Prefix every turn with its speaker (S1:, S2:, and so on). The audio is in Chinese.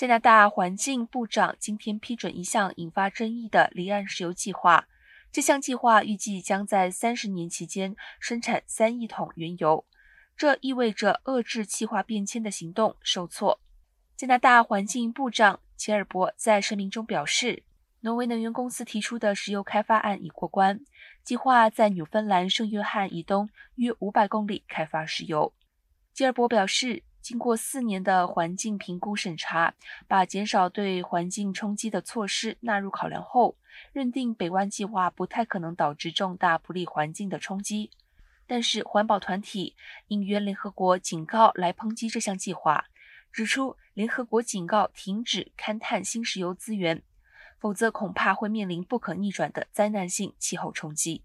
S1: 加拿大环境部长今天批准一项引发争议的离岸石油计划。这项计划预计将在三十年期间生产三亿桶原油，这意味着遏制气化变迁的行动受挫。加拿大环境部长吉尔伯在声明中表示，挪威能源公司提出的石油开发案已过关，计划在纽芬兰圣约翰以东约五百公里开发石油。吉尔伯表示。经过四年的环境评估审查，把减少对环境冲击的措施纳入考量后，认定北湾计划不太可能导致重大不利环境的冲击。但是，环保团体应约联合国警告来抨击这项计划，指出联合国警告停止勘探新石油资源，否则恐怕会面临不可逆转的灾难性气候冲击。